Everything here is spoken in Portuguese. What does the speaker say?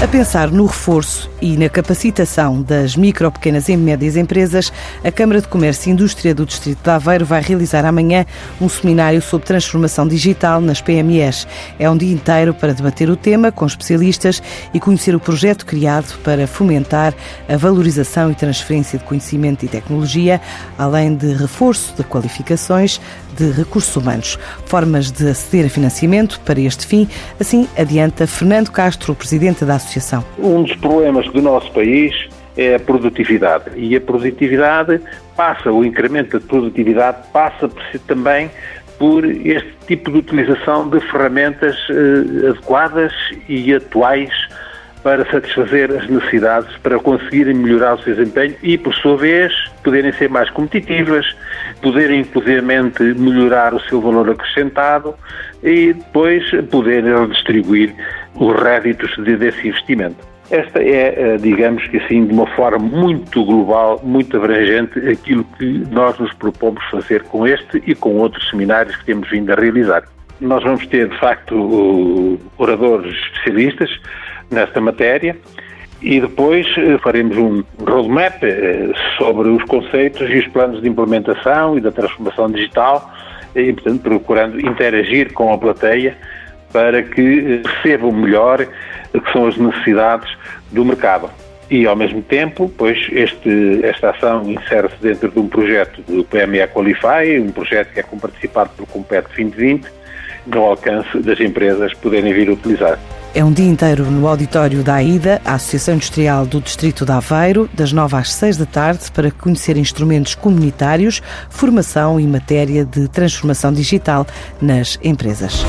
A pensar no reforço e na capacitação das micro, pequenas e médias empresas, a Câmara de Comércio e Indústria do Distrito de Aveiro vai realizar amanhã um seminário sobre transformação digital nas PMEs. É um dia inteiro para debater o tema com especialistas e conhecer o projeto criado para fomentar a valorização e transferência de conhecimento e tecnologia, além de reforço de qualificações de recursos humanos. Formas de aceder a financiamento para este fim, assim adianta Fernando Castro, presidente da Associação. Um dos problemas do nosso país é a produtividade. E a produtividade passa, o incremento da produtividade passa por si também por este tipo de utilização de ferramentas eh, adequadas e atuais para satisfazer as necessidades, para conseguirem melhorar o seu desempenho e, por sua vez, poderem ser mais competitivas, poderem, inclusivamente, melhorar o seu valor acrescentado e depois poderem redistribuir os réditos desse investimento. Esta é, eh, digamos que assim, de uma forma muito global, muito abrangente, aquilo que nós nos propomos fazer com este e com outros seminários que temos vindo a realizar. Nós vamos ter, de facto, oradores especialistas nesta matéria e depois eh, faremos um roadmap eh, sobre os conceitos e os planos de implementação e da transformação digital e, portanto, procurando interagir com a plateia para que percebam melhor que são as necessidades do mercado. E, ao mesmo tempo, pois este, esta ação insere-se dentro de um projeto do PME Qualify, um projeto que é comparticipado pelo Compete 2020, no alcance das empresas poderem vir a utilizar. É um dia inteiro no auditório da AIDA, a Associação Industrial do Distrito de Aveiro, das 9 às 6 da tarde, para conhecer instrumentos comunitários, formação e matéria de transformação digital nas empresas.